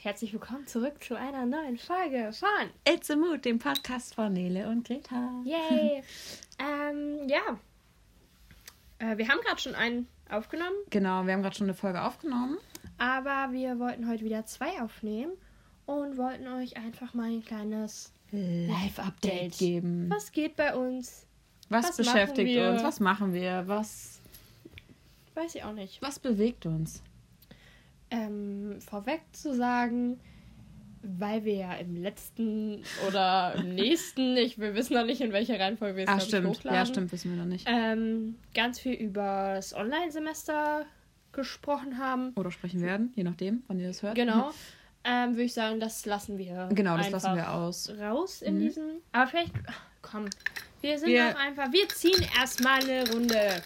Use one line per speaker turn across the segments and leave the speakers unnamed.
Herzlich willkommen zurück zu einer neuen Folge von
It's a Mood, dem Podcast von Nele und Greta.
Yay! ähm, ja. Äh, wir haben gerade schon einen aufgenommen,
Genau, wir haben gerade schon eine Folge aufgenommen.
aber wir wollten heute wieder zwei aufnehmen und wollten euch einfach mal ein kleines
Live-Update geben.
Was geht bei uns?
Was,
was
beschäftigt uns? Was machen wir? Was,
Weiß ich auch nicht.
was bewegt uns?
Ähm, vorweg zu sagen, weil wir ja im letzten oder im nächsten, ich, wir wissen noch nicht, in welcher Reihenfolge wir es
Ah, stimmt.
hochladen.
Ja, stimmt, wissen wir noch nicht.
ähm, ganz viel über das Online-Semester gesprochen haben.
Oder sprechen werden, je nachdem, wann ihr das hört.
Genau. ähm, würde ich sagen, das lassen wir.
Genau, das lassen wir aus.
Raus in
Mhm.
diesem. Aber vielleicht, komm, wir sind
Wir-
doch einfach. Wir ziehen erstmal eine Runde.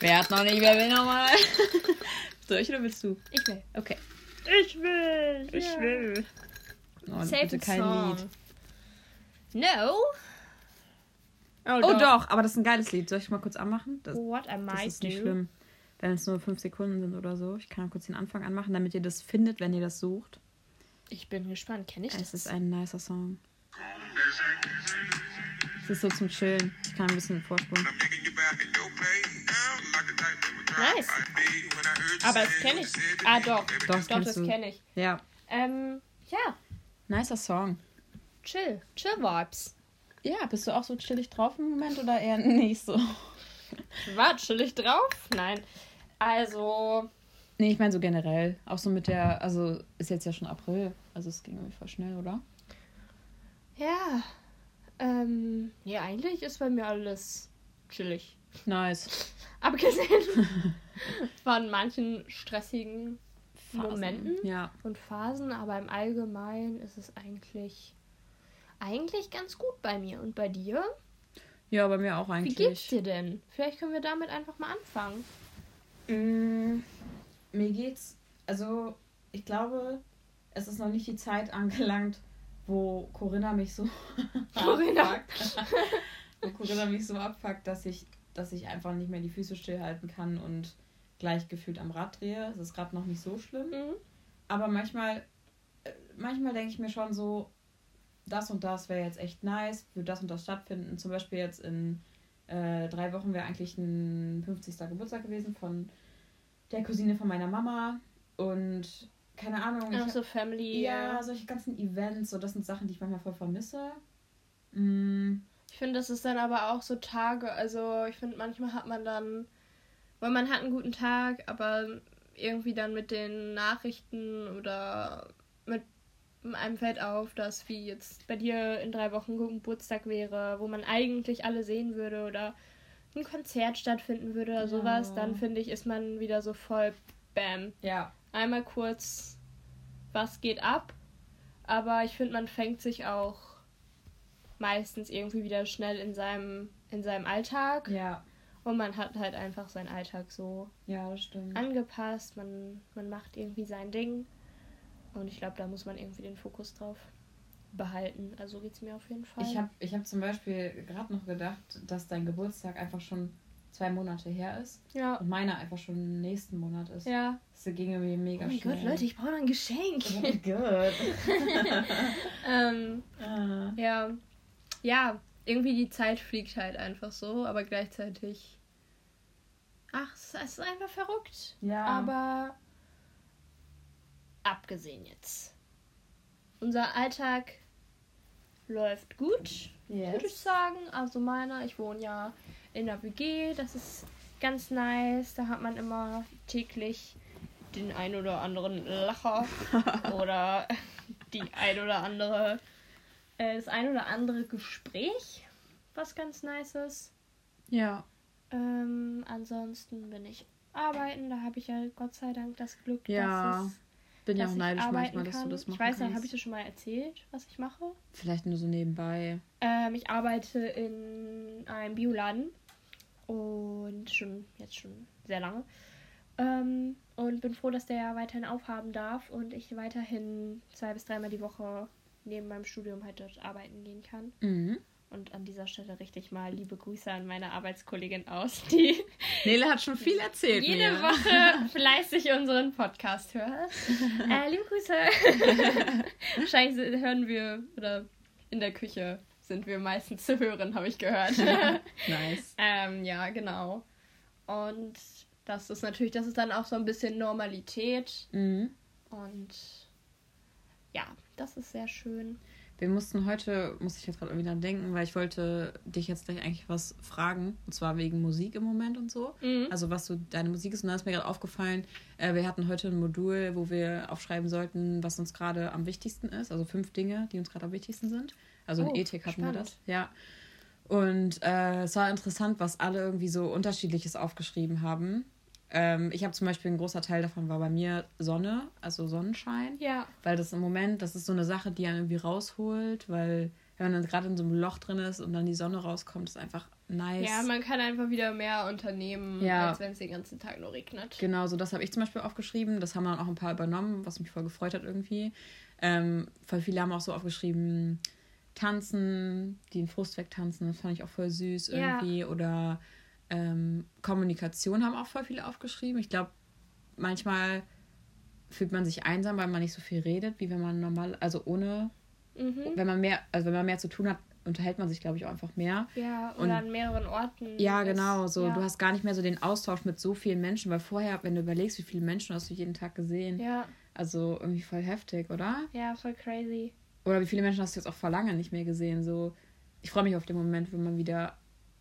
Wer hat noch nicht, wer will nochmal? Soll ich oder willst du?
Ich will.
Okay.
Ich will. ja.
will. Oh,
Save
bitte
the
kein
song.
Lied.
No.
Oh doch. aber das ist ein geiles Lied. Soll ich mal kurz anmachen? Das,
What I
das ist
do.
nicht schlimm. Wenn es nur fünf Sekunden sind oder so. Ich kann mal kurz den Anfang anmachen, damit ihr das findet, wenn ihr das sucht.
Ich bin gespannt. Kenne ich
Es
das?
ist ein nicer Song. Es ist so zum Chillen. Ich kann ein bisschen vorspulen.
Nice. Aber das kenne ich. Ah, doch.
Doch,
Doch,
das kennst
das kenne ich.
Ja,
Ähm, ja.
nicer Song.
Chill. Chill Vibes.
Ja, bist du auch so chillig drauf im Moment oder eher nicht so?
War chillig drauf? Nein. Also,
Nee, ich meine so generell. Auch so mit der, also ist jetzt ja schon April. Also es ging irgendwie voll schnell, oder?
ja. Ähm, nee, eigentlich ist bei mir alles chillig.
Nice.
Abgesehen von manchen stressigen
Phasen.
Momenten
Ja.
und Phasen, aber im Allgemeinen ist es eigentlich eigentlich ganz gut bei mir. Und bei dir?
Ja, bei mir auch
Wie
eigentlich.
geht's dir denn? Vielleicht können wir damit einfach mal anfangen.
Mm, mir geht's, also ich glaube, es ist noch nicht die Zeit angelangt, wo Corinna mich so
Corinna.
abfuckt. wo Corinna mich so abfuckt, dass ich, dass ich einfach nicht mehr die Füße stillhalten kann und gleich gefühlt am Rad drehe. Es ist gerade noch nicht so schlimm.
Mhm.
Aber manchmal, äh, manchmal denke ich mir schon so, das und das wäre jetzt echt nice, würde das und das stattfinden. Zum Beispiel jetzt in äh, drei Wochen wäre eigentlich ein 50. Geburtstag gewesen von der Cousine von meiner Mama. Und keine Ahnung.
Auch so Family.
ja, solche ganzen Events, so das sind Sachen, die ich manchmal voll vermisse. Mm,
Ich finde, das ist dann aber auch so Tage. Also, ich finde, manchmal hat man dann, weil man hat einen guten Tag, aber irgendwie dann mit den Nachrichten oder mit einem fällt auf, dass wie jetzt bei dir in drei Wochen Geburtstag wäre, wo man eigentlich alle sehen würde oder ein Konzert stattfinden würde oder
Ja.
sowas, dann finde ich, ist man wieder so voll Bam.
ja,
Einmal kurz, was geht ab, aber ich finde, man fängt sich auch meistens irgendwie wieder schnell in seinem, in seinem Alltag
ja,
und man hat halt einfach seinen Alltag so
ja, das stimmt.
angepasst, man, man macht irgendwie sein Ding und ich glaube, da muss man irgendwie den Fokus drauf behalten. Also geht es mir auf jeden Fall.
Ich habe ich hab zum Beispiel gerade noch gedacht, dass dein Geburtstag einfach schon zwei Monate her ist
ja,
und meiner einfach schon nächsten Monat ist.
ja.
Das ging irgendwie mega
Oh mein
schnell.
Gott, Leute, ich brauche noch ein Geschenk.
Oh mein Gott.
ähm,
Ah.
Ja, ja, irgendwie die Zeit fliegt halt einfach so, aber gleichzeitig. Ach, es ist einfach verrückt.
ja.
Aber abgesehen jetzt. Unser Alltag läuft gut, würde ich
yes.
sagen. Also meiner, ich wohne ja in der WG, das ist ganz nice. Da hat man immer täglich den ein oder anderen Lacher oder die ein oder andere, äh, das ein oder andere Gespräch, was ganz nice ist.
Ja.
Ähm, ansonsten bin ich arbeiten, da habe ich ja Gott sei Dank das Glück,
Ja,
dass, es,
Bin ja
dass
auch neidisch
arbeiten
manchmal, dass
kann.
du das machen
ich weiß nicht, habe ich dir schon mal erzählt, was ich mache?
Vielleicht nur so nebenbei.
Ähm, ich arbeite in einem Bioladen und schon jetzt schon sehr lange. Ähm, und bin froh, dass der ja weiterhin aufhaben darf und ich weiterhin zwei bis dreimal die Woche neben meinem Studium halt dort arbeiten gehen kann.
Mhm.
Und an dieser Stelle richte ich mal liebe Grüße an meine Arbeitskollegin aus, die
Nele hat schon viel erzählt.
jede
mir.
Woche fleißig unseren Podcast hört. Äh, liebe Grüße. Wahrscheinlich hören wir, oder in der Küche sind wir meistens zu hören, habe ich gehört.
Nice.
ähm, ja, genau. Und das ist natürlich, das ist dann auch so ein bisschen Normalität.
Mhm.
Und ja, das ist sehr schön.
Wir mussten heute, muss ich jetzt gerade irgendwie dran denken, weil ich wollte dich jetzt gleich eigentlich was fragen. Und zwar wegen Musik im Moment und so.
Mhm.
Also was so deine Musik ist. Und da ist mir gerade aufgefallen, äh, wir hatten heute ein Modul, wo wir aufschreiben sollten, was uns gerade am wichtigsten ist. Also fünf Dinge, die uns gerade am wichtigsten sind. Also in
Oh,
Ethik hatten wir
spannend.
das. Ja. Und äh, es war interessant, was alle irgendwie so unterschiedliches aufgeschrieben haben. Ähm, ich habe zum Beispiel ein großer Teil davon war bei mir Sonne, also Sonnenschein.
Ja.
Weil das im Moment, das ist so eine Sache, die einen irgendwie rausholt, weil wenn man dann gerade in so einem Loch drin ist und dann die Sonne rauskommt, ist einfach nice.
Ja, man kann einfach wieder mehr unternehmen,
Ja.
als wenn es den ganzen Tag nur regnet.
Genau, so das habe ich zum Beispiel aufgeschrieben. Das haben dann auch ein paar übernommen, was mich voll gefreut hat irgendwie. Ähm, voll viele haben auch so aufgeschrieben, tanzen, die den Frust wegtanzen, das fand ich auch voll süß
Ja.
irgendwie. Oder ähm, Kommunikation haben auch voll viele aufgeschrieben. Ich glaube, manchmal fühlt man sich einsam, weil man nicht so viel redet, wie wenn man normal, also ohne,
Mhm.
wenn man mehr, also wenn man mehr zu tun hat, unterhält man sich, glaube ich, auch einfach mehr.
Ja, oder
Und-
an mehreren Orten.
Ja,
ist-
genau. So,
ja.
du hast gar nicht mehr so den Austausch mit so vielen Menschen, weil vorher, wenn du überlegst, wie viele Menschen hast du jeden Tag gesehen,
Ja,
also irgendwie voll heftig, oder?
ja, voll crazy.
Oder wie viele Menschen hast du jetzt auch vor lange nicht mehr gesehen? So, ich freue mich auf den Moment, wenn man wieder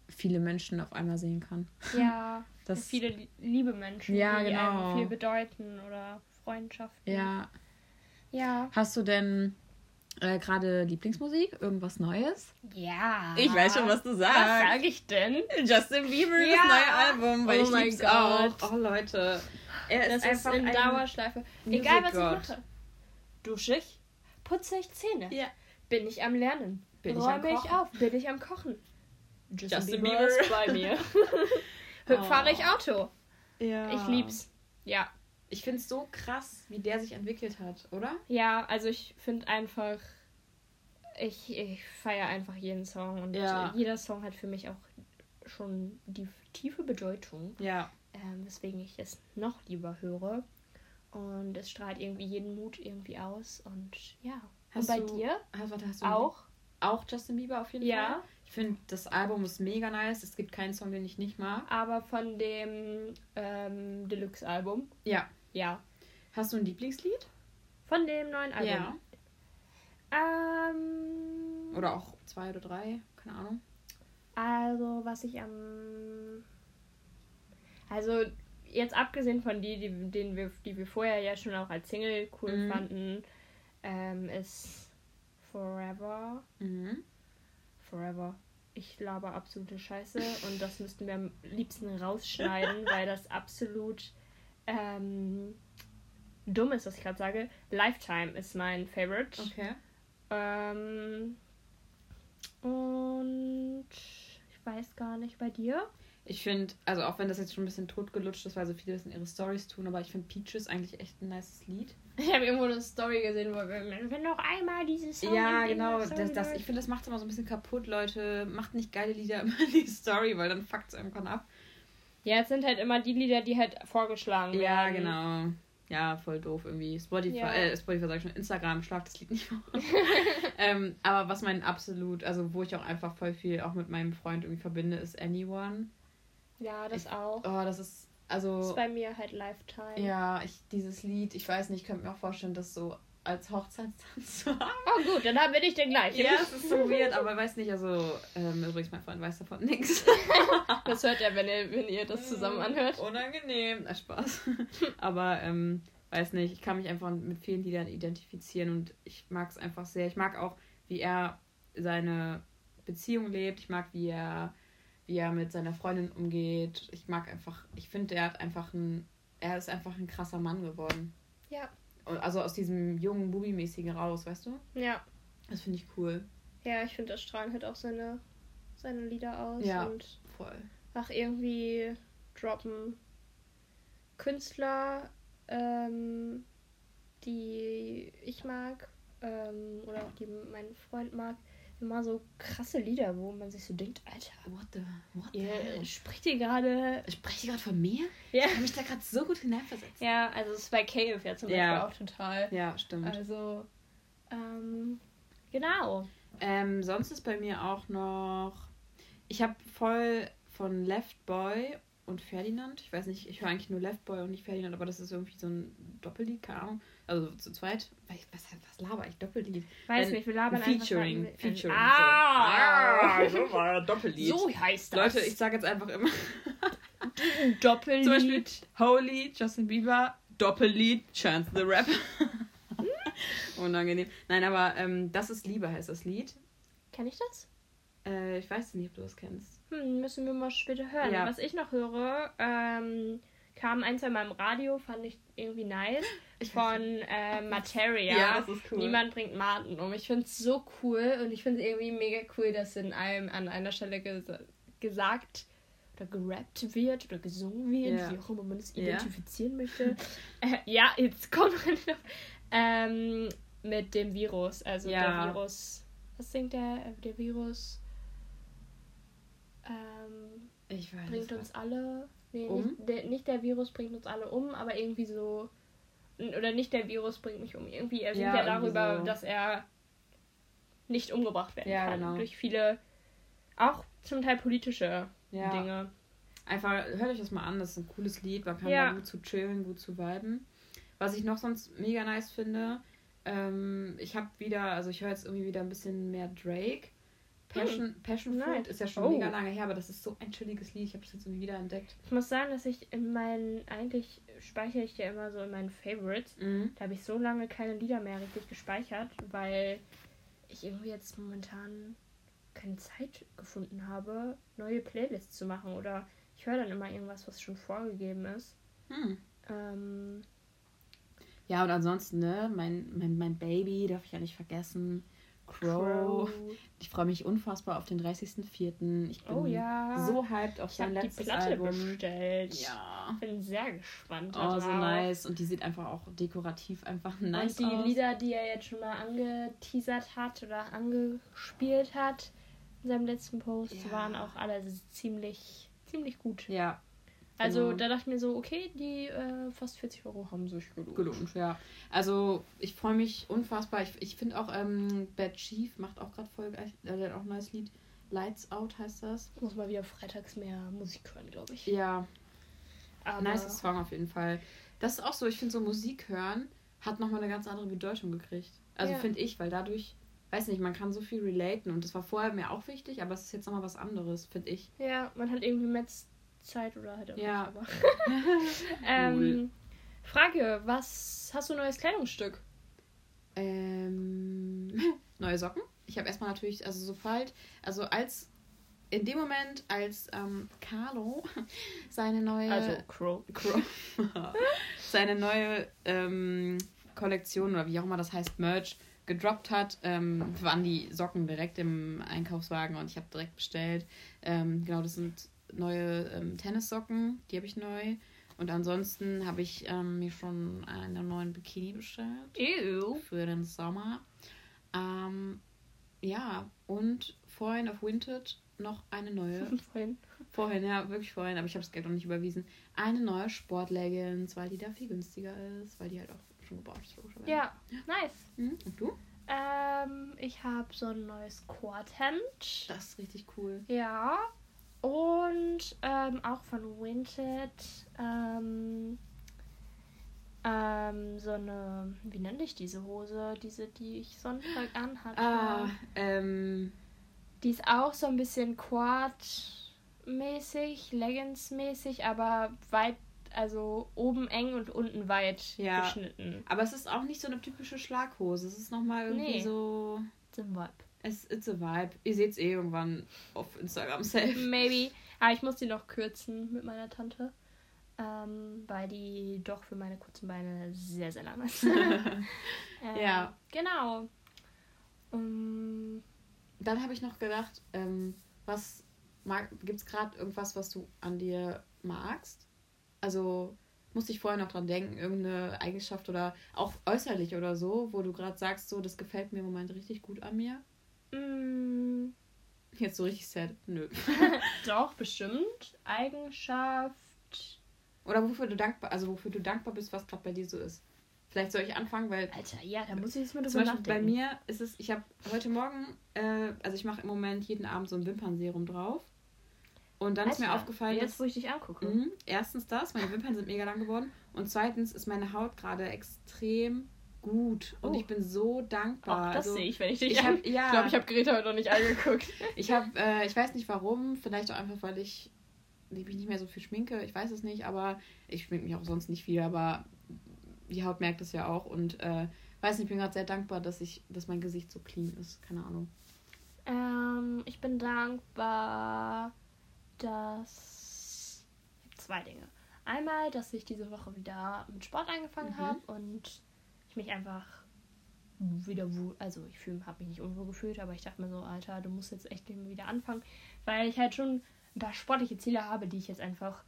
viele Menschen auf einmal sehen kann.
Ja,
Das,
viele li- liebe Menschen,
Ja,
die
genau.
einem viel bedeuten oder Freundschaften.
ja.
Ja.
Hast du denn äh, gerade Lieblingsmusik? Irgendwas Neues?
Ja.
Ich weiß schon, was du sagst.
Was sage ich denn?
Justin Bieber,
Ja.
das neue Album, weil
Oh
ich
mein Gott.
auch. Oh Leute, er
Das
ist
ist
einfach
in
ein
Dauerschleife.
Music
Egal, was
God.
ich mache. Dusche ich, putze ich Zähne.
Ja.
Bin ich am Lernen.
Bin ich
Räume
am
ich auf. Bin ich am Kochen.
Justin
Bieber
Bieber.
ist bei mir.
Oh.
Fahre ich Auto.
Ja.
Ich lieb's. Ja.
Ich finde es so krass, wie der sich entwickelt hat, oder?
Ja, also ich finde einfach, ich, ich feiere einfach jeden Song und
Ja.
jeder Song hat für mich auch schon die tiefe Bedeutung,
Ja.
ähm, weswegen ich es noch lieber höre. Und es strahlt irgendwie jeden Mut irgendwie aus und ja.
Hast
und bei
du-
dir
Hast, warte, hast du
auch?
auch Justin Bieber auf jeden
Ja.
Fall? Ich finde, das Album ist mega nice. Es gibt keinen Song, den ich nicht mag.
Aber von dem ähm, Deluxe-Album.
Ja.
Ja.
Hast du ein Lieblingslied?
Von dem neuen Album.
Ja.
Ähm,
Oder auch zwei oder drei? Keine Ahnung.
Also, was ich am. Also, jetzt abgesehen von die, die, denen wir, die wir vorher ja schon auch als Single cool
Mhm.
fanden, ähm, ist Forever.
Mhm.
Forever. Ich laber absolute Scheiße und das müssten wir am liebsten rausschneiden, weil das absolut ähm, dumm ist, was ich gerade sage. Lifetime ist mein Favorite.
Okay.
Ähm, und ich weiß gar nicht bei dir.
Ich finde, also auch wenn das jetzt schon ein bisschen totgelutscht ist, weil so viele das in ihre Stories tun, aber ich finde Peaches eigentlich echt ein nices Lied.
Ich habe irgendwo eine Story gesehen, wo wir, wenn noch einmal dieses Song
ja,
in
genau. Das, das, ich finde, das macht immer so ein bisschen kaputt, Leute. Macht nicht geile Lieder immer in die Story, weil dann fuckt es irgendwann ab.
Ja, es sind halt immer die Lieder, die halt vorgeschlagen
Ja,
werden.
genau. Ja, voll doof irgendwie. Spotify,
Ja.
äh, Spotify sag ich schon, Instagram schlaft das Lied nicht vor. ähm, aber was mein absolut, also wo ich auch einfach voll viel auch mit meinem Freund irgendwie verbinde, ist Anyone.
Ja, das
Ich-
auch.
Oh, das ist, also,
ist bei mir halt Lifetime.
ja, ich, dieses Lied, ich weiß nicht, ich könnte mir auch vorstellen, das so als Hochzeitstanz zu haben.
Oh gut, dann bin ich der gleiche.
Ja, es ist so weird, aber weiß nicht, also, ähm, übrigens, mein Freund weiß davon nichts.
Das hört er, wenn ihr, wenn ihr das zusammen anhört.
Unangenehm. Na, Spaß. Aber, ähm, weiß nicht, ich kann mich einfach mit vielen Liedern identifizieren und ich mag es einfach sehr. Ich mag auch, wie er seine Beziehung lebt. Ich mag, wie er, wie er mit seiner Freundin umgeht. Ich mag einfach, ich finde, er hat einfach ein, er ist einfach ein krasser Mann geworden.
Ja.
Und Also aus diesem jungen Bubi-mäßigen raus, weißt du?
Ja.
Das finde ich cool.
Ja, ich finde, das strahlen halt auch seine, seine Lieder aus.
Ja.
Und
Voll.
ach, irgendwie droppen Künstler, ähm, die ich mag, ähm, oder auch die mein Freund mag, immer so krasse Lieder, wo man sich so denkt, Alter,
What the, what the
ihr spricht ihr gerade.
Spreche ich gerade von mir?
Ja.
Ich habe mich da gerade so gut hineinversetzt.
Ja, also es ist bei Cave ja zum
Ja.
Beispiel auch total.
Ja, stimmt.
Also, ähm, genau.
Ähm, sonst ist bei mir auch noch. Ich habe voll von Left Boy und Ferdinand. Ich weiß nicht, ich höre eigentlich nur Left Boy und nicht Ferdinand, aber das ist irgendwie so ein Doppellied, keine Ahnung. Also zu zweit. Was, was, laber ich? Doppellied.
Weiß
Wenn-
nicht, wir labern
Featuring.
einfach. ein-
Featuring.
Ah!
so. so war Doppellied.
So heißt das.
Leute, ich sage jetzt einfach immer.
Doppellied.
Zum Beispiel Holy, Justin Bieber, Doppellied, Chance the Rapper. Unangenehm. Nein, aber ähm, Das ist Liebe heißt das Lied.
Kenn ich das?
Äh, ich weiß nicht, ob du das kennst.
Hm, müssen wir mal später hören.
Ja.
Was ich noch höre, ähm, kam ein, zwei Mal im Radio, fand ich irgendwie nice. Von äh, Materia.
Ja, das ist cool.
Niemand bringt Martin um. Ich finde es so cool und ich finde es irgendwie mega cool, dass in einem an einer Stelle ges gesagt oder gerappt wird oder gesungen wird,
Ja.
wie auch immer man es identifizieren möchte. äh, ja, jetzt kommt ähm, mit dem Virus. Also
Ja.
der Virus. Was singt der? Äh, Der Virus ähm,
Ich weiß
bringt uns alle. Nee,
Um?
nicht, der, nicht der Virus bringt uns alle um, aber irgendwie so. Oder nicht der Virus bringt mich um. Irgendwie, er singt
Ja,
ja, darüber,
so.
dass er nicht umgebracht werden
Ja,
kann.
genau.
Durch viele, auch zum Teil politische
Ja.
Dinge.
Einfach, hört euch das mal an, das ist ein cooles Lied, man kann
Ja.
da gut zu chillen, gut zu viben. Was ich noch sonst mega nice finde, ähm, ich habe wieder, also ich höre jetzt irgendwie wieder ein bisschen mehr Drake. Passion, Passion Fruit
Nice.
ist ja schon
Oh.
mega lange her, aber das ist so ein chilliges Lied, ich habe es jetzt irgendwie wieder entdeckt.
Ich muss sagen, dass ich in meinen, eigentlich speichere ich ja immer so in meinen Favorites.
Mhm.
Da habe ich so lange keine Lieder mehr richtig gespeichert, weil ich irgendwie jetzt momentan keine Zeit gefunden habe, neue Playlists zu machen. Oder ich höre dann immer irgendwas, was schon vorgegeben ist.
Hm.
Ähm,
Ja, und ansonsten, ne, mein, mein, mein Baby darf ich ja nicht vergessen. Crow. Ich freue mich unfassbar auf den 30.04. Ich bin
Oh ja.
so hyped auf
ich
sein
habe die
letztes
Platte
Album.
bestellt.
Ja.
Bin sehr gespannt.
Oh,
darauf.
so nice. Und die sieht einfach auch dekorativ einfach nice
Und die
aus.
Lieder, die er jetzt schon mal angeteasert hat oder angespielt hat in seinem letzten Post,
Ja.
waren auch alle ziemlich, ziemlich gut.
Ja,
Also
Genau.
da dachte ich mir so, okay, die äh, fast 40 Euro haben sich gelohnt.
gelohnt, ja. Also ich freue mich unfassbar. Ich, ich finde auch ähm, Bad Chief macht auch gerade voll äh, Der hat auch ein neues Lied. Lights Out heißt das.
Muss mal wieder freitags mehr Musik hören, glaube ich.
Ja,
Aber
nice Song auf jeden Fall. Das ist auch so, ich finde so Musik hören hat nochmal eine ganz andere Bedeutung gekriegt. Also
Ja.
finde ich, weil dadurch, weiß nicht, man kann so viel relaten und das war vorher mir auch wichtig, aber es ist jetzt nochmal was anderes, finde ich.
Ja, man hat irgendwie mehr Zeit oder halt auch
Ja.
nicht. Aber ähm, Frage, was hast du neues Kleidungsstück?
Ähm, neue Socken. Ich habe erstmal natürlich, also sobald, also als in dem Moment, als ähm, Carlo seine neue
Also Crow.
Crow, seine neue ähm, Kollektion oder wie auch immer das heißt, Merch gedroppt hat, ähm, waren die Socken direkt im Einkaufswagen und ich habe direkt bestellt. Ähm, genau, das sind neue ähm, Tennissocken, die habe ich neu. Und ansonsten habe ich ähm, mir schon einen neuen Bikini bestellt
Ew.
für den Sommer. Ähm, ja, und vorhin auf Vinted noch eine neue.
Vorhin.
vorhin, ja, wirklich vorhin, aber ich habe das Geld noch nicht überwiesen. Eine neue Sportleggings, weil die da viel günstiger ist, weil die halt auch schon gebaut ist.
Ja, nice.
Mhm. Und du?
Ähm, ich habe so ein neues Quad-Hemd.
Das ist richtig cool.
Ja. Und ähm, auch von Vinted. Ähm, ähm, so eine, wie nenne ich diese Hose? Diese, die ich Sonntag anhatte.
Ah, ähm,
Die ist auch so ein bisschen Quad-mäßig, Leggings-mäßig, aber weit, also oben eng und unten weit
Ja.
geschnitten.
aber es ist auch nicht so eine typische Schlaghose. Es ist nochmal irgendwie
Nee.
so.
Zum Vibe.
Es it's a vibe. Ihr seht es eh irgendwann auf Instagram safe.
Maybe. Aber ich muss die noch kürzen mit meiner Tante. Ähm, weil die doch für meine kurzen Beine sehr, sehr lang ist. ähm,
Ja.
Genau. Um,
Dann habe ich noch gedacht, ähm, was mag, gibt's gerade irgendwas, was du an dir magst? Also musste ich vorher noch dran denken, irgendeine Eigenschaft oder auch äußerlich oder so, wo du gerade sagst, so, das gefällt mir im Moment richtig gut an mir.
Mm,
Jetzt so richtig sad. Nö.
doch, bestimmt. Eigenschaft.
Oder wofür du dankbar, also wofür du dankbar bist, was gerade bei dir so ist. Vielleicht soll ich anfangen, weil
Alter, ja, da muss ich jetzt mal drüber
Beispiel bei
nachdenken.
mir ist es, ich habe heute Morgen, äh, also ich mache im Moment jeden Abend so ein Wimpernserum drauf. Und dann ist mir
Alter,
aufgefallen,
Jetzt,
dass
wo ich dich angucke.
Mhm. Erstens das, meine Wimpern sind mega lang geworden. Und zweitens ist meine Haut gerade extrem gut. Und
Oh.
ich bin so dankbar.
Auch das
Also,
sehe ich, wenn ich dich
ich hab, ja,
Ich glaube, ich habe Greta heute noch nicht angeguckt.
ich habe, äh, ich weiß nicht warum, vielleicht auch einfach, weil ich mich nicht mehr so viel schminke. Ich weiß es nicht, aber ich schminke mich auch sonst nicht viel, aber die Haut merkt es ja auch. Und äh, weiß nicht, ich bin gerade sehr dankbar, dass ich, dass mein Gesicht so clean ist. Keine Ahnung.
Ähm, ich bin dankbar, dass. Zwei Dinge. Einmal, dass ich diese Woche wieder mit Sport angefangen
Mhm.
habe und mich einfach wieder wohl. Also, ich habe mich nicht unwohl gefühlt, aber ich dachte mir so, Alter, du musst jetzt echt wieder anfangen, weil ich halt schon ein paar sportliche Ziele habe, die ich jetzt einfach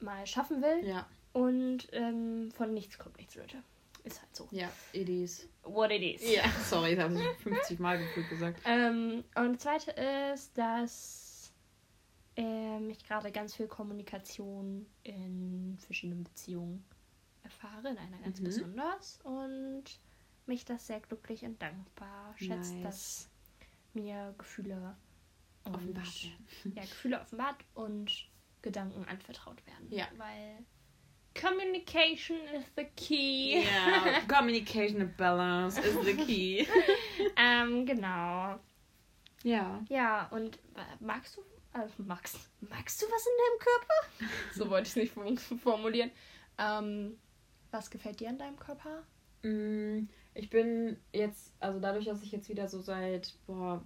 mal schaffen will.
Ja,
Und ähm, von nichts kommt nichts, Leute. Ist halt so.
ja, it is.
What it is.
Ja, sorry, das habe ich 50 Mal gefühlt gesagt.
Ähm, und das zweite ist, dass ähm, ich gerade ganz viel Kommunikation in verschiedenen Beziehungen erfahre, in einer ganz
Mhm.
besonders. Und mich das sehr glücklich und dankbar schätzt,
Nice.
dass mir Gefühle und,
Offenbart werden.
Ja, Gefühle offenbart und Gedanken anvertraut werden.
Ja.
Weil Communication is the key.
Yeah, communication and balance is the key.
ähm, genau.
Ja.
Ja, und magst du, also magst, magst du was in deinem Körper? so wollte ich es nicht form- formulieren. Ähm, was gefällt dir an deinem Körper?
Mm, Ich bin jetzt, also dadurch, dass ich jetzt wieder so seit boah,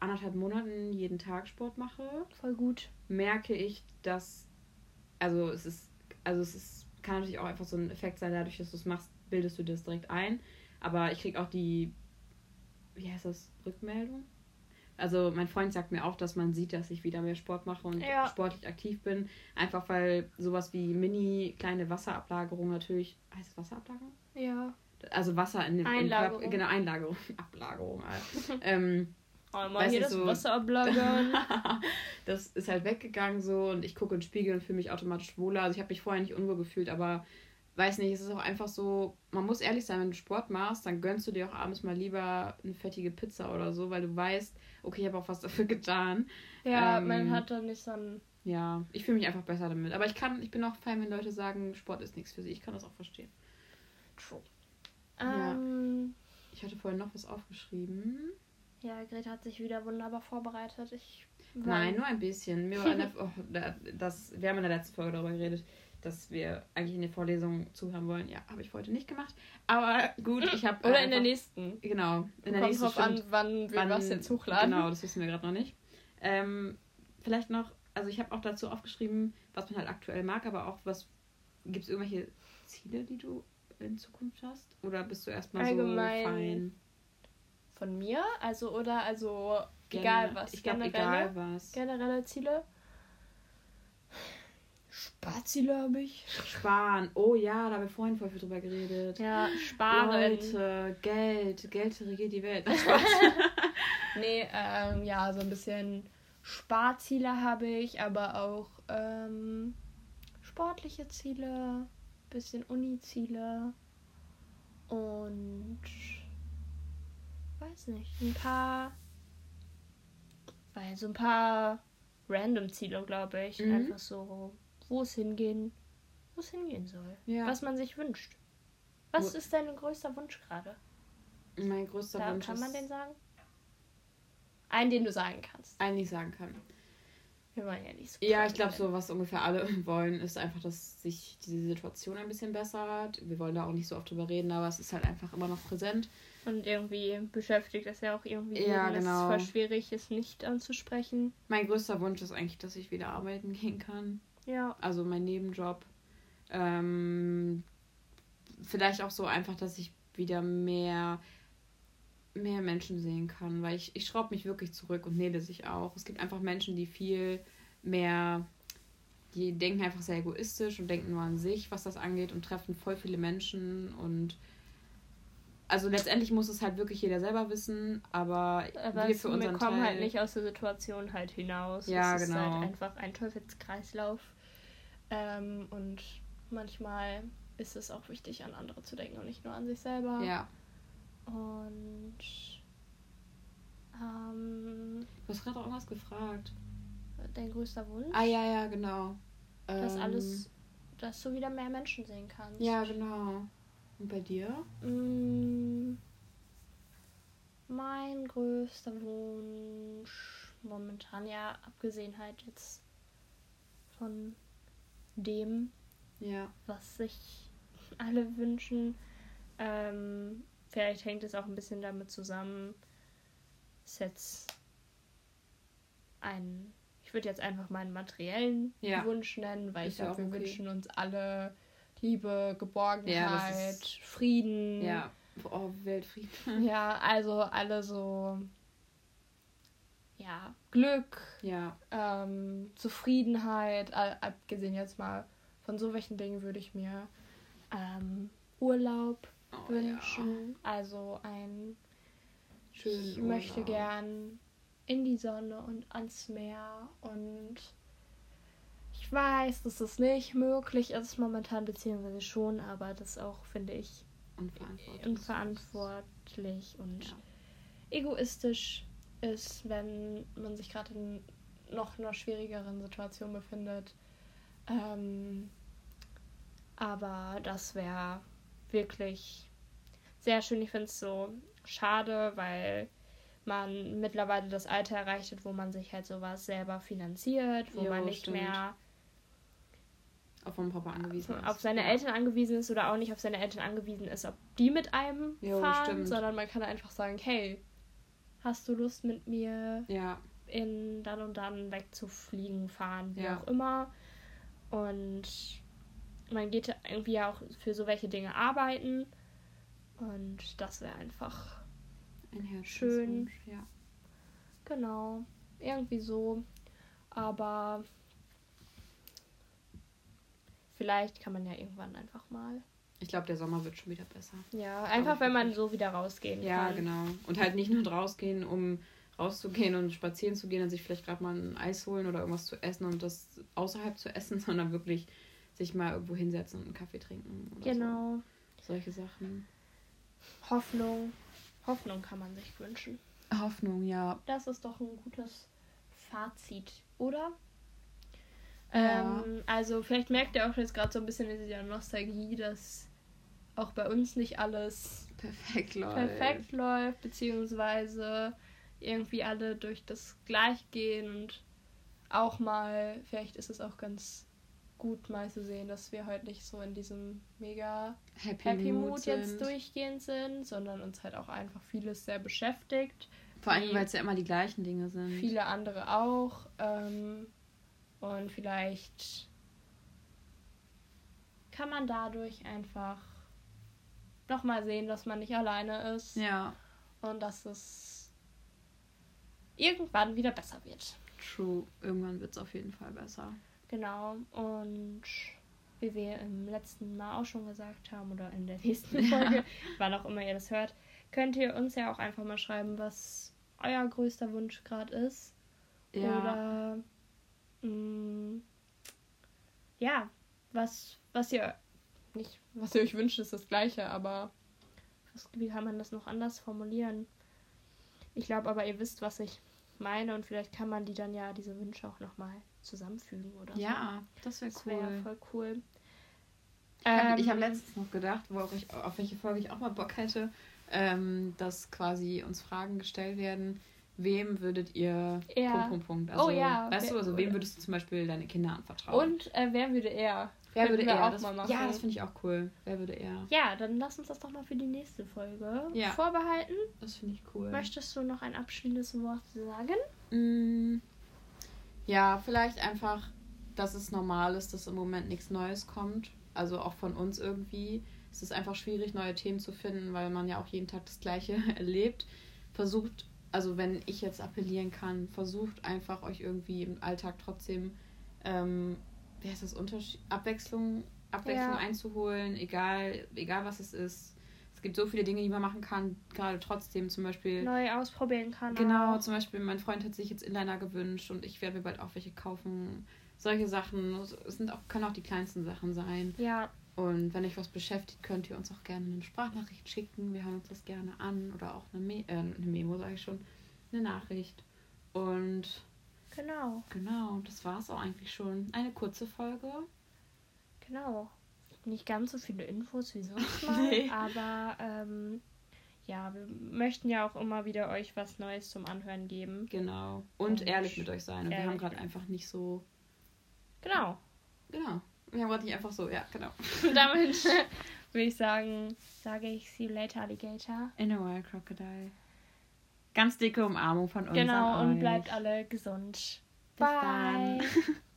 anderthalb Monaten jeden Tag Sport mache,
Voll gut.
merke ich, dass, also es ist, also es ist, kann natürlich auch einfach so ein Effekt sein, dadurch, dass du es machst, bildest du das direkt ein. Aber ich kriege auch die, wie heißt das, Rückmeldung? Also mein Freund sagt mir auch, dass man sieht, dass ich wieder mehr Sport mache und
Ja.
sportlich aktiv bin. Einfach weil sowas wie mini kleine Wasserablagerung natürlich. Heißt es Wasserablagerung?
Ja.
Also Wasser in im
Einlagerung.
Körper. Genau, Einlagerung. Ablagerung. Alter. ähm,
Einmal hier das
so-
Wasser ablagern.
das ist halt weggegangen so und ich gucke in den Spiegel und fühle mich automatisch wohler. Also ich habe mich vorher nicht unwohl gefühlt, aber weiß nicht, es ist auch einfach so, man muss ehrlich sein, wenn du Sport machst, dann gönnst du dir auch abends mal lieber eine fettige Pizza oder so, weil du weißt, okay, ich habe auch was dafür getan.
ja,
Ähm,
man hat dann nicht so ein.
Ja, ich fühle mich einfach besser damit. Aber ich kann, ich bin auch fein, wenn Leute sagen, Sport ist nichts für sie. Ich kann das auch verstehen.
True.
Ja.
Ähm,
Ich hatte vorhin noch was aufgeschrieben.
ja, Greta hat sich wieder wunderbar vorbereitet. Ich
Nein, nur ein bisschen. Mir war in der, oh, da- das, wir haben in der letzten Folge darüber geredet, dass wir eigentlich in der Vorlesung zuhören wollen. Ja, habe ich heute nicht gemacht. Aber gut, ich habe.
Oder
äh,
in der
einfach-
nächsten.
Genau, in der
Kommt
nächsten
drauf an, wann wir
Wann-
was jetzt hochladen.
Genau, das wissen wir gerade noch nicht. Ähm, vielleicht noch, also ich habe auch dazu aufgeschrieben, was man halt aktuell mag, aber auch was. Gibt es irgendwelche Ziele, die du in Zukunft hast? Oder bist du erstmal so
Allgemein
fein?
Von mir? Also, oder, also,
Gen-
egal was.
Ich glaube, egal was.
generelle Ziele. Sparziele habe ich.
Sparen. Oh ja, da haben wir vorhin voll viel drüber geredet.
Ja, sparen.
Leute, Geld. Geld regiert die Welt.
Nee, ähm, ja, so ein bisschen Sparziele habe ich, aber auch ähm, sportliche Ziele, bisschen Uni-Ziele und weiß nicht, ein paar, weil so ein paar random Ziele, glaube ich.
Mhm.
Einfach so, wo es hingehen, wo es hingehen soll.
ja.
Was man sich wünscht. Was
Wo-
ist dein größter Wunsch gerade?
mein größter
Da,
Wunsch
kann man den sagen? Einen, den du sagen kannst.
eigentlich sagen kann.
Wir wollen ja nicht so.
Ja, ich glaube, so was ungefähr alle wollen, ist einfach, dass sich diese Situation ein bisschen bessert. Wir wollen da auch nicht so oft drüber reden, aber es ist halt einfach immer noch präsent.
Und irgendwie beschäftigt das ja auch irgendwie.
Ja,
jeden.
genau.
Es ist voll schwierig, es nicht anzusprechen.
Mein größter Wunsch ist eigentlich, dass ich wieder arbeiten gehen kann.
Ja.
Also mein Nebenjob. Ähm, vielleicht auch so einfach, dass ich wieder mehr mehr Menschen sehen kann, weil ich, ich schraube mich wirklich zurück und Nele sich auch. Es gibt einfach Menschen, die viel mehr, die denken einfach sehr egoistisch und denken nur an sich, was das angeht und treffen voll viele Menschen und also letztendlich muss es halt wirklich jeder selber wissen, aber,
aber
wir für
wir
unseren
kommen
Teil,
halt nicht aus der Situation halt hinaus.
Ja,
es ist
genau.
halt einfach ein Teufelskreislauf. Ähm, und manchmal ist es auch wichtig, an andere zu denken und nicht nur an sich selber.
Ja,
Und ähm,
du hast gerade auch irgendwas gefragt.
dein größter Wunsch,
Ah ja, ja, genau.
dass
Ähm,
alles, dass du wieder mehr Menschen sehen kannst.
Ja, genau. Und bei dir?
Mm, Mein größter Wunsch momentan, ja, abgesehen halt jetzt von dem,
Ja.
was sich alle wünschen. Ähm, vielleicht hängt es auch ein bisschen damit zusammen, ist jetzt ein, ich würde jetzt einfach meinen materiellen
Ja.
Wunsch nennen, weil
Ist
ich
ja
glaube, wir
auch okay.
wünschen uns alle Liebe, Geborgenheit,
Ja,
Frieden.
Ja. Oh, Weltfrieden.
Ja, also alle so, ja, Glück,
Ja.
ähm, Zufriedenheit, abgesehen jetzt mal von so welchen Dingen würde ich mir ähm, Urlaub
Oh,
wünschen. Also ein,
Ja. Schön.
ich möchte gern in die Sonne und ans Meer und ich weiß, dass das nicht möglich ist momentan, beziehungsweise schon, aber das auch, finde ich,
Unverantwortlich.
unverantwortlich und
Ja.
egoistisch ist, wenn man sich gerade in noch einer schwierigeren Situation befindet. Ähm, aber das wäre wirklich sehr schön. Ich finde es so schade, weil man mittlerweile das Alter erreicht hat, wo man sich halt sowas selber finanziert, wo
Jo,
man nicht
stimmt.
mehr
Auf vom Papa angewiesen ist.
auf seine. Eltern angewiesen ist oder auch nicht auf seine Eltern angewiesen ist, ob die mit einem
Jo,
fahren,
stimmt.
sondern man kann einfach sagen, hey, hast du Lust mit mir
Ja.
in dann und dann wegzufliegen, fahren, wie
Ja.
auch immer. Und man geht irgendwie auch für so welche Dinge arbeiten. Und das wäre einfach,
Ein
Schön.
Ja.
genau, irgendwie so. Aber vielleicht kann man ja irgendwann einfach mal.
Ich glaube, der Sommer wird schon wieder besser.
Ja, einfach wenn man so wieder rausgehen
Ja,
kann.
genau. Und halt nicht nur rausgehen, um rauszugehen und spazieren zu gehen und sich vielleicht gerade mal ein Eis holen oder irgendwas zu essen und das außerhalb zu essen, sondern wirklich sich mal irgendwo hinsetzen und einen Kaffee trinken.
Genau.
So. Solche Sachen.
Hoffnung. Hoffnung kann man sich wünschen.
Hoffnung, ja.
Das ist doch ein gutes Fazit, oder?
Ja.
Ähm, also vielleicht merkt ihr auch jetzt gerade so ein bisschen in dieser Nostalgie, dass auch bei uns nicht alles
Perfekt, Leute.
perfekt läuft, beziehungsweise irgendwie alle durch das Gleich gehen und auch mal, vielleicht ist es auch ganz gut mal zu sehen, dass wir heute nicht so in diesem mega
Happy,
Happy
Mood,
Mood jetzt durchgehend sind, sondern uns halt auch einfach vieles sehr beschäftigt.
Vor allem, weil es ja immer die gleichen Dinge sind.
viele andere auch. Ähm, und vielleicht kann man dadurch einfach nochmal sehen, dass man nicht alleine ist
Ja,
und dass es irgendwann wieder besser wird.
true. Irgendwann wird es auf jeden Fall besser.
Genau. Und wie wir im letzten Mal auch schon gesagt haben oder in der nächsten
Ja.
Folge, wann auch immer ihr das hört, könnt ihr uns ja auch einfach mal schreiben, was euer größter Wunsch gerade ist.
Ja,
Oder mh, ja, was, was ihr nicht, was ihr euch wünscht, ist das gleiche, aber was, wie kann man das noch anders formulieren? Ich glaube aber, ihr wisst, was ich meine und vielleicht kann man die dann ja, diese Wünsche auch nochmal zusammenfügen oder
ja das wäre
so. Das
cool.
wäre voll cool.
Ich habe
Ähm,
hab letztens noch gedacht, worauf ich, auf welche Folge ich auch mal Bock hätte, ähm, dass quasi uns Fragen gestellt werden, wem würdet ihr
Ja.
Punkt, Punkt, Punkt. Also,
Oh ja,
Weißt du, also wem würdest du zum Beispiel deine Kinder anvertrauen?
Und äh, wer würde er?
wer würde er?
auch
Das,
mal machen.
ja, das finde ich auch cool. Wer würde er?
Ja, dann lass uns das doch mal für die nächste Folge
Ja.
vorbehalten.
Das finde ich cool.
Möchtest du noch ein abschließendes Wort sagen?
Mm, Ja, vielleicht einfach, dass es normal ist, dass im Moment nichts Neues kommt. Also auch von uns irgendwie. Es ist einfach schwierig, neue Themen zu finden, weil man ja auch jeden Tag das Gleiche erlebt. Versucht, also wenn ich jetzt appellieren kann, versucht einfach euch irgendwie im Alltag trotzdem, ähm, wie heißt das, Unterschied, Abwechslung, Abwechslung
Ja.
einzuholen, egal, egal was es ist. Es gibt so viele Dinge, die man machen kann, gerade trotzdem zum Beispiel.
Neu ausprobieren kann.
Genau,
auch.
zum Beispiel mein Freund hat sich jetzt Inliner gewünscht und ich werde mir bald auch welche kaufen. Solche Sachen, es sind auch, können auch die kleinsten Sachen sein.
Ja.
Und wenn euch was beschäftigt, könnt ihr uns auch gerne eine Sprachnachricht schicken. Wir hören uns das gerne an. Oder auch eine, Me äh, eine Memo, sage ich schon. Eine Nachricht. Und
Genau.
genau, das war es auch eigentlich schon. Eine kurze Folge.
Genau. Nicht ganz so viele Infos wie sonst mal,
Nee.
aber ähm, ja, wir möchten ja auch immer wieder euch was Neues zum Anhören geben.
Genau. Und
Und
ehrlich mit euch sein. Und wir haben gerade einfach nicht so.
Genau.
Genau. Haben gerade nicht einfach so, ja, genau.
Und damit würde ich sagen, sage ich see you later, Alligator.
In a Wild Crocodile. Ganz dicke Umarmung von uns.
Genau,
an
und
euch.
bleibt alle gesund.
Bis dann.